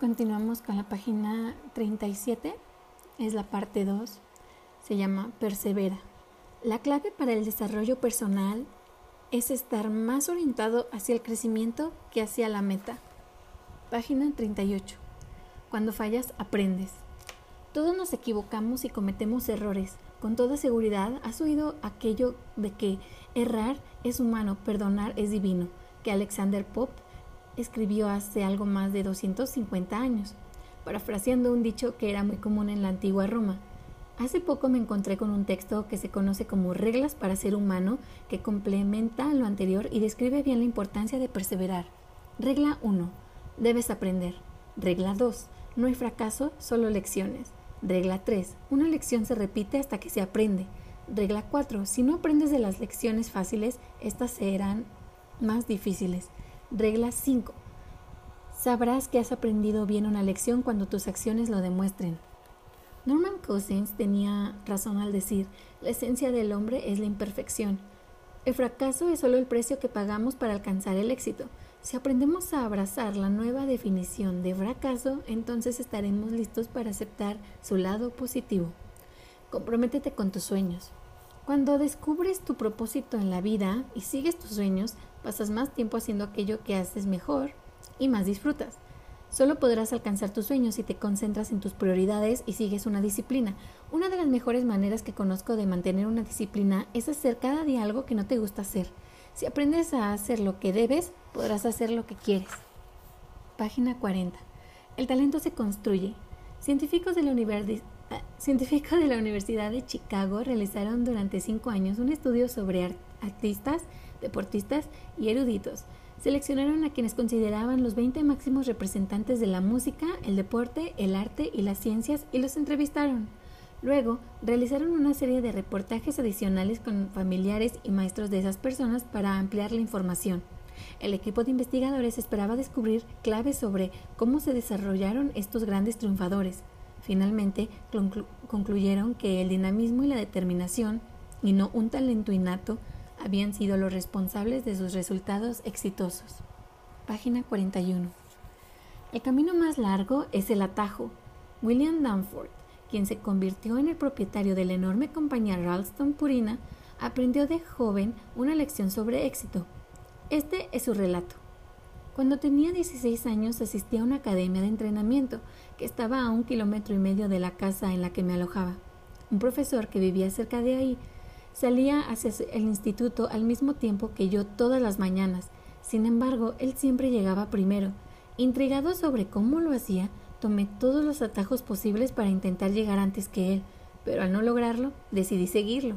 Continuamos con la página 37, es la parte 2, se llama Persevera. La clave para el desarrollo personal es estar más orientado hacia el crecimiento que hacia la meta. Página 38. Cuando fallas, aprendes. Todos nos equivocamos y cometemos errores. Con toda seguridad has oído aquello de que errar es humano, perdonar es divino, que Alexander Pope escribió hace algo más de 250 años, parafraseando un dicho que era muy común en la antigua Roma. Hace poco me encontré con un texto que se conoce como Reglas para ser humano, que complementa lo anterior y describe bien la importancia de perseverar. Regla 1. Debes aprender. Regla 2. No hay fracaso, solo lecciones. Regla 3. Una lección se repite hasta que se aprende. Regla 4. Si no aprendes de las lecciones fáciles, estas serán más difíciles. Regla 5. Sabrás que has aprendido bien una lección cuando tus acciones lo demuestren. Norman Cousins tenía razón al decir, la esencia del hombre es la imperfección. El fracaso es solo el precio que pagamos para alcanzar el éxito. Si aprendemos a abrazar la nueva definición de fracaso, entonces estaremos listos para aceptar su lado positivo. Comprométete con tus sueños. Cuando descubres tu propósito en la vida y sigues tus sueños, pasas más tiempo haciendo aquello que haces mejor y más disfrutas. Solo podrás alcanzar tus sueños si te concentras en tus prioridades y sigues una disciplina. Una de las mejores maneras que conozco de mantener una disciplina es hacer cada día algo que no te gusta hacer. Si aprendes a hacer lo que debes, podrás hacer lo que quieres. Página 40. El talento se construye. Científicos de la Universidad científicos de la Universidad de Chicago realizaron durante cinco años un estudio sobre artistas, deportistas y eruditos. Seleccionaron a quienes consideraban los 20 máximos representantes de la música, el deporte, el arte y las ciencias y los entrevistaron. Luego, realizaron una serie de reportajes adicionales con familiares y maestros de esas personas para ampliar la información. El equipo de investigadores esperaba descubrir claves sobre cómo se desarrollaron estos grandes triunfadores. Finalmente, concluyeron que el dinamismo y la determinación, y no un talento innato, habían sido los responsables de sus resultados exitosos. Página 41. El camino más largo es el atajo. William Danforth, quien se convirtió en el propietario de la enorme compañía Ralston Purina, aprendió de joven una lección sobre éxito. Este es su relato. Cuando tenía 16 años asistí a una academia de entrenamiento que estaba a un kilómetro y medio de la casa en la que me alojaba. Un profesor que vivía cerca de ahí salía hacia el instituto al mismo tiempo que yo todas las mañanas. Sin embargo, él siempre llegaba primero. Intrigado sobre cómo lo hacía, tomé todos los atajos posibles para intentar llegar antes que él, pero al no lograrlo, decidí seguirlo.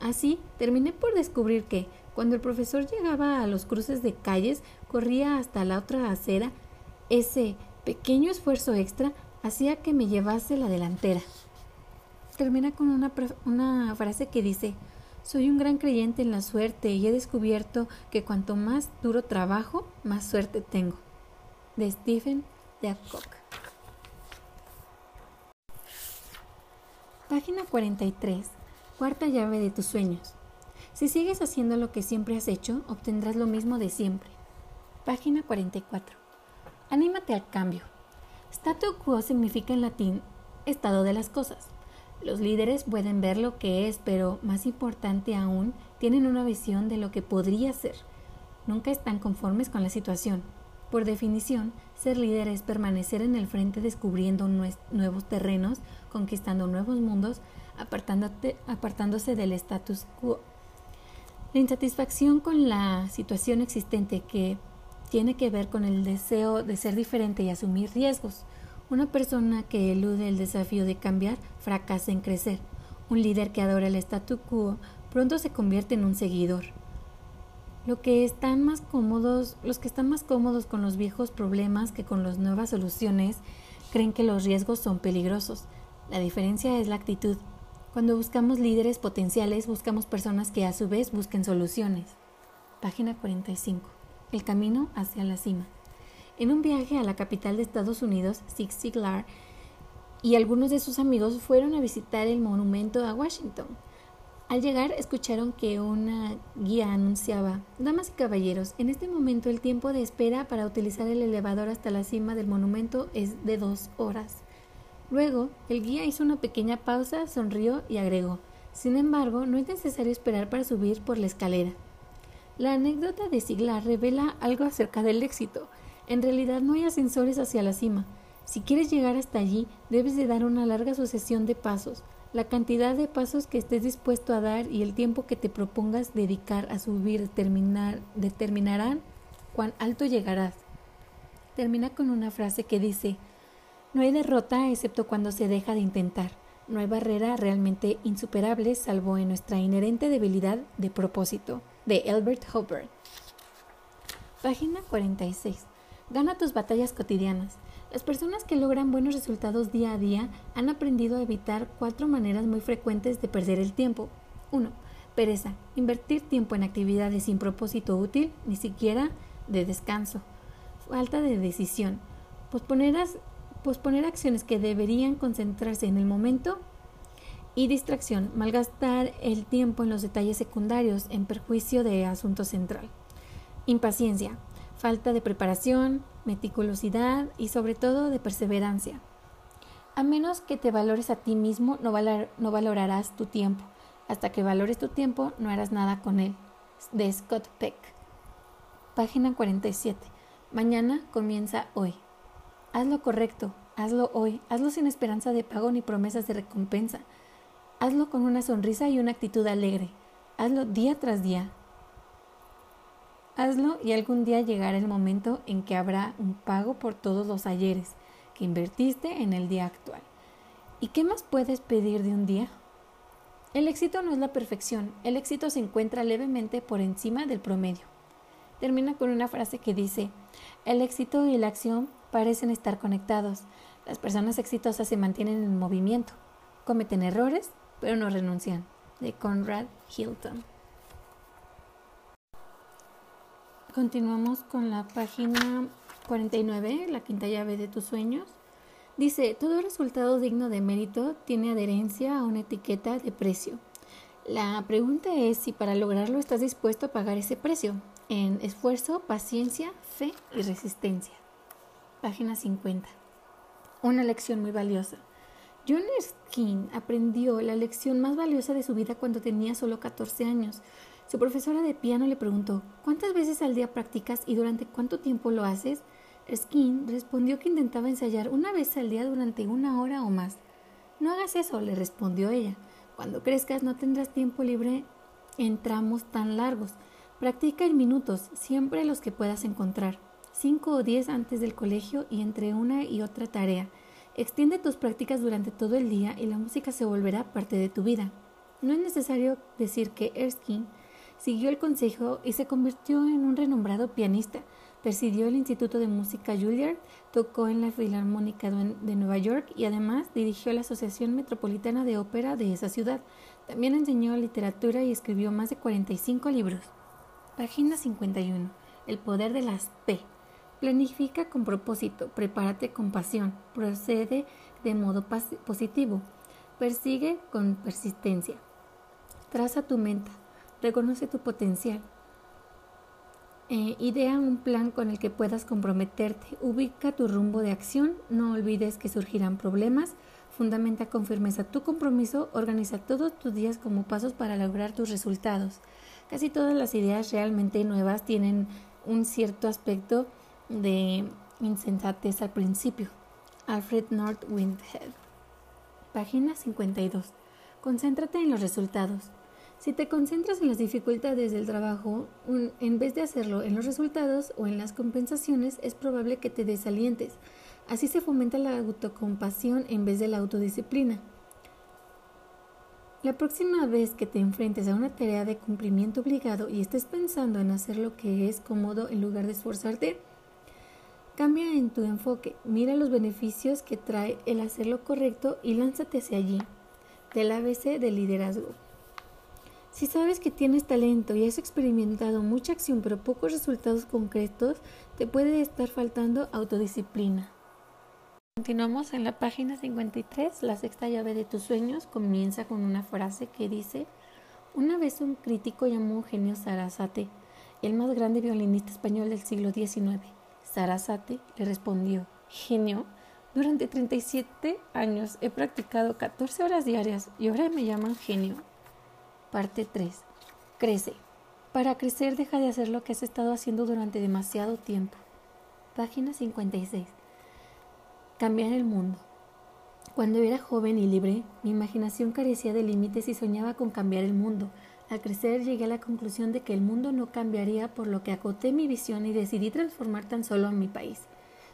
Así, terminé por descubrir que, cuando el profesor llegaba a los cruces de calles, corría hasta la otra acera, ese pequeño esfuerzo extra hacía que me llevase la delantera. Termina con una, una frase que dice, soy un gran creyente en la suerte y he descubierto que cuanto más duro trabajo, más suerte tengo. De Stephen Leacock. Página 43. Cuarta llave de tus sueños. Si sigues haciendo lo que siempre has hecho, obtendrás lo mismo de siempre. Página 44. Anímate al cambio. Statu quo significa en latín estado de las cosas. Los líderes pueden ver lo que es, pero más importante aún, tienen una visión de lo que podría ser. Nunca están conformes con la situación. Por definición, ser líder es permanecer en el frente descubriendo nuevos terrenos, conquistando nuevos mundos, apartándose del status quo. La insatisfacción con la situación existente que tiene que ver con el deseo de ser diferente y asumir riesgos. Una persona que elude el desafío de cambiar fracasa en crecer. Un líder que adora el statu quo pronto se convierte en un seguidor. Lo que están más cómodos, los que están más cómodos con los viejos problemas que con las nuevas soluciones creen que los riesgos son peligrosos. La diferencia es la actitud. Cuando buscamos líderes potenciales, buscamos personas que a su vez busquen soluciones. Página 45 el camino hacia la cima. En un viaje a la capital de Estados Unidos, Zig Ziglar y algunos de sus amigos fueron a visitar el monumento a Washington. Al llegar escucharon que una guía anunciaba, Damas y caballeros, en este momento el tiempo de espera para utilizar el elevador hasta la cima del monumento es de dos horas. Luego, el guía hizo una pequeña pausa, sonrió y agregó, Sin embargo, no es necesario esperar para subir por la escalera. La anécdota de Siglar revela algo acerca del éxito. En realidad no hay ascensores hacia la cima. Si quieres llegar hasta allí, debes de dar una larga sucesión de pasos. La cantidad de pasos que estés dispuesto a dar y el tiempo que te propongas dedicar a subir determinarán cuán alto llegarás. Termina con una frase que dice, no hay derrota excepto cuando se deja de intentar. No hay barrera realmente insuperable salvo en nuestra inherente debilidad de propósito. De Albert Hubbard. Página 46. Gana tus batallas cotidianas. Las personas que logran buenos resultados día a día han aprendido a evitar cuatro maneras muy frecuentes de perder el tiempo. 1. Pereza. Invertir tiempo en actividades sin propósito útil, ni siquiera de descanso. Falta de decisión. Posponer, posponer acciones que deberían concentrarse en el momento. Y distracción. Malgastar el tiempo en los detalles secundarios en perjuicio de asunto central. Impaciencia falta de preparación, meticulosidad y sobre todo de perseverancia. A menos que te valores a ti mismo, no, no valorarás tu tiempo. Hasta que valores tu tiempo, no harás nada con él. De Scott Peck. Página 47. Mañana comienza hoy. Haz lo correcto, hazlo hoy, hazlo sin esperanza de pago ni promesas de recompensa. Hazlo con una sonrisa y una actitud alegre. Hazlo día tras día, Hazlo y algún día llegará el momento en que habrá un pago por todos los ayeres que invertiste en el día actual. ¿Y qué más puedes pedir de un día? El éxito no es la perfección, el éxito se encuentra levemente por encima del promedio. Termina con una frase que dice, el éxito y la acción parecen estar conectados. Las personas exitosas se mantienen en movimiento, cometen errores, pero no renuncian. De Conrad Hilton. Continuamos con la página 49, la quinta llave de tus sueños. Dice, todo resultado digno de mérito tiene adherencia a una etiqueta de precio. La pregunta es si para lograrlo estás dispuesto a pagar ese precio en esfuerzo, paciencia, fe y resistencia. Página 50. Una lección muy valiosa. John Erskine aprendió la lección más valiosa de su vida cuando tenía solo 14 años. Su profesora de piano le preguntó, ¿cuántas veces al día practicas y durante cuánto tiempo lo haces? Erskine respondió que intentaba ensayar una vez al día durante una hora o más. No hagas eso, le respondió ella. Cuando crezcas no tendrás tiempo libre en tramos tan largos. Practica en minutos, siempre los que puedas encontrar. Cinco o diez antes del colegio y entre una y otra tarea. Extiende tus prácticas durante todo el día y la música se volverá parte de tu vida. No es necesario decir que Erskine Siguió el consejo y se convirtió en un renombrado pianista. Presidió el Instituto de Música Juilliard, tocó en la Filarmónica de Nueva York y además dirigió la Asociación Metropolitana de Ópera de esa ciudad. También enseñó literatura y escribió más de 45 libros. Página 51. El poder de las P. Planifica con propósito, prepárate con pasión, procede de modo positivo, persigue con persistencia. Traza tu meta, Reconoce tu potencial. Eh, idea un plan con el que puedas comprometerte. Ubica tu rumbo de acción. No olvides que surgirán problemas. Fundamenta con firmeza tu compromiso. Organiza todos tus días como pasos para lograr tus resultados. Casi todas las ideas realmente nuevas tienen un cierto aspecto de insensatez al principio. Alfred North Windhead. Página 52. Concéntrate en los resultados. Si te concentras en las dificultades del trabajo, en vez de hacerlo en los resultados o en las compensaciones, es probable que te desalientes. Así se fomenta la autocompasión en vez de la autodisciplina. La próxima vez que te enfrentes a una tarea de cumplimiento obligado y estés pensando en hacer lo que es cómodo en lugar de esforzarte, cambia en tu enfoque, mira los beneficios que trae el hacer lo correcto y lánzate hacia allí. Del ABC del liderazgo. Si sabes que tienes talento y has experimentado mucha acción pero pocos resultados concretos, te puede estar faltando autodisciplina. Continuamos en la página 53. La sexta llave de tus sueños comienza con una frase que dice, Una vez un crítico llamó Eugenio Sarasate, el más grande violinista español del siglo XIX. Sarasate le respondió, genio, durante 37 años he practicado 14 horas diarias y ahora me llaman genio. Parte 3. Crece. Para crecer deja de hacer lo que has estado haciendo durante demasiado tiempo. Página 56. Cambiar el mundo. Cuando era joven y libre, mi imaginación carecía de límites y soñaba con cambiar el mundo. Al crecer llegué a la conclusión de que el mundo no cambiaría, por lo que acoté mi visión y decidí transformar tan solo a mi país.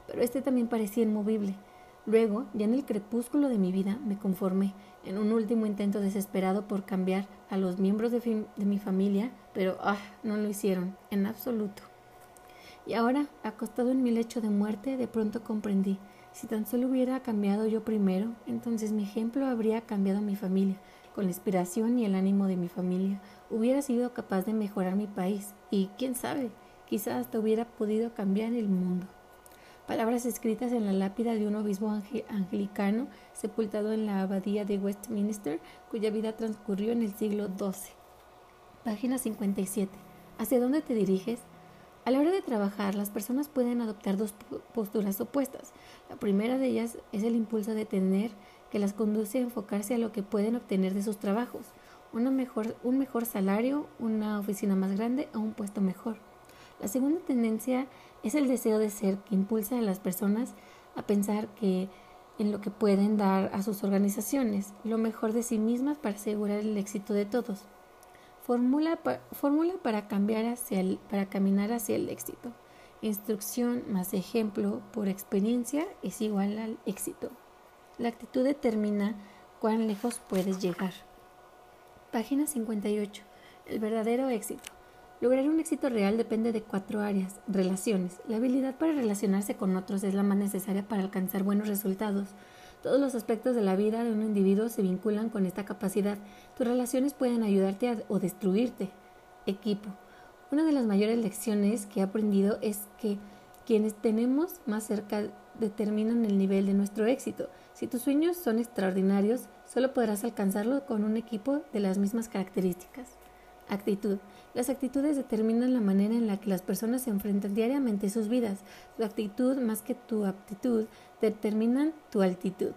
Pero este también parecía inmovible. Luego, ya en el crepúsculo de mi vida, me conformé, en un último intento desesperado por cambiar a los miembros de, mi familia, pero ah, no lo hicieron, en absoluto. Y ahora, acostado en mi lecho de muerte, de pronto comprendí si tan solo hubiera cambiado yo primero, entonces mi ejemplo habría cambiado mi familia. Con la inspiración y el ánimo de mi familia, hubiera sido capaz de mejorar mi país y, quién sabe, quizás hasta hubiera podido cambiar el mundo. Palabras escritas en la lápida de un obispo anglicano sepultado en la abadía de Westminster, cuya vida transcurrió en el siglo XII. Página 57. ¿Hacia dónde te diriges? A la hora de trabajar, las personas pueden adoptar dos posturas opuestas. La primera de ellas es el impulso de tener que las conduce a enfocarse a lo que pueden obtener de sus trabajos, una mejor, un mejor salario, una oficina más grande o un puesto mejor. La segunda tendencia es el deseo de ser que impulsa a las personas a pensar que en lo que pueden dar a sus organizaciones, lo mejor de sí mismas para asegurar el éxito de todos. Fórmula, para cambiar hacia el, para caminar hacia el éxito. Instrucción más ejemplo por experiencia es igual al éxito. La actitud determina cuán lejos puedes llegar. Página 58. El verdadero éxito. Lograr un éxito real depende de cuatro áreas. Relaciones. La habilidad para relacionarse con otros es la más necesaria para alcanzar buenos resultados. Todos los aspectos de la vida de un individuo se vinculan con esta capacidad. Tus relaciones pueden ayudarte o destruirte. Equipo. Una de las mayores lecciones que he aprendido es que quienes tenemos más cerca determinan el nivel de nuestro éxito. Si tus sueños son extraordinarios, solo podrás alcanzarlo con un equipo de las mismas características. Actitud. Las actitudes determinan la manera en la que las personas se enfrentan diariamente sus vidas. Tu actitud, más que tu aptitud, determinan tu altitud.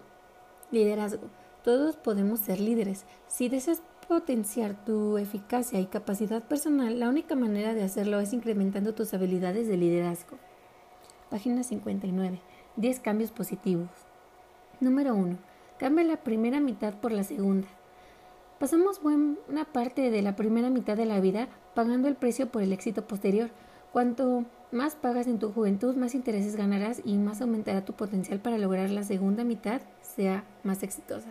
Liderazgo. Todos podemos ser líderes. Si deseas potenciar tu eficacia y capacidad personal, la única manera de hacerlo es incrementando tus habilidades de liderazgo. Página 59. 10 cambios positivos. Número 1. Cambia la primera mitad por la segunda. Pasamos buena parte de la primera mitad de la vida pagando el precio por el éxito posterior. Cuanto más pagas en tu juventud, más intereses ganarás y más aumentará tu potencial para lograr la segunda mitad sea más exitosa.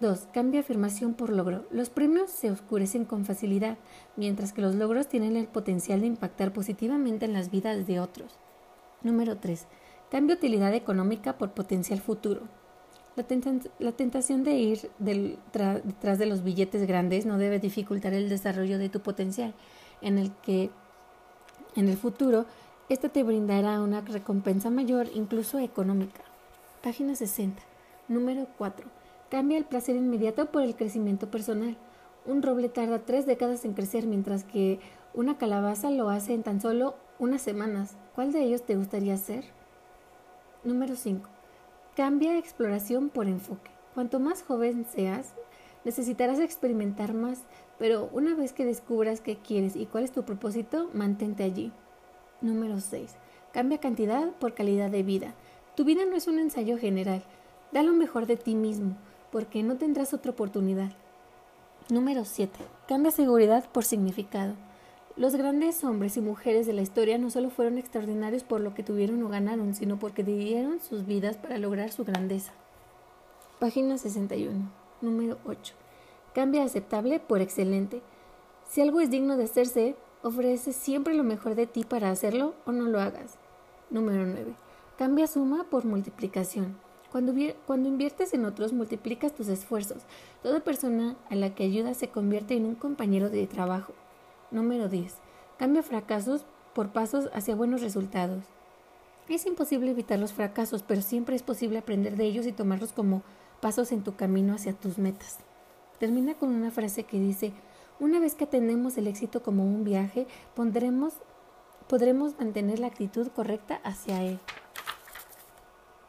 2. Cambia afirmación por logro. Los premios se oscurecen con facilidad, mientras que los logros tienen el potencial de impactar positivamente en las vidas de otros. Número 3. Cambia utilidad económica por potencial futuro. La, tentación de ir detrás de los billetes grandes no debe dificultar el desarrollo de tu potencial, en el que en el futuro esto te brindará una recompensa mayor, incluso económica. Página 60. Número 4. Cambia el placer inmediato por el crecimiento personal. Un roble tarda tres décadas en crecer, mientras que una calabaza lo hace en tan solo unas semanas. ¿Cuál de ellos te gustaría ser? Número 5. Cambia exploración por enfoque. Cuanto más joven seas, necesitarás experimentar más, pero una vez que descubras qué quieres y cuál es tu propósito, mantente allí. Número 6. Cambia cantidad por calidad de vida. Tu vida no es un ensayo general. Da lo mejor de ti mismo, porque no tendrás otra oportunidad. Número 7. Cambia seguridad por significado. Los grandes hombres y mujeres de la historia no solo fueron extraordinarios por lo que tuvieron o ganaron, sino porque dieron sus vidas para lograr su grandeza. Página 61. Número 8. Cambia aceptable por excelente. Si algo es digno de hacerse, ofrece siempre lo mejor de ti para hacerlo o no lo hagas. Número 9. Cambia suma por multiplicación. Cuando, cuando, inviertes en otros, multiplicas tus esfuerzos. Toda persona a la que ayudas se convierte en un compañero de trabajo. Número 10. Cambia fracasos por pasos hacia buenos resultados. Es imposible evitar los fracasos, pero siempre es posible aprender de ellos y tomarlos como pasos en tu camino hacia tus metas. Termina con una frase que dice, una vez que atendemos el éxito como un viaje, pondremos, podremos mantener la actitud correcta hacia él.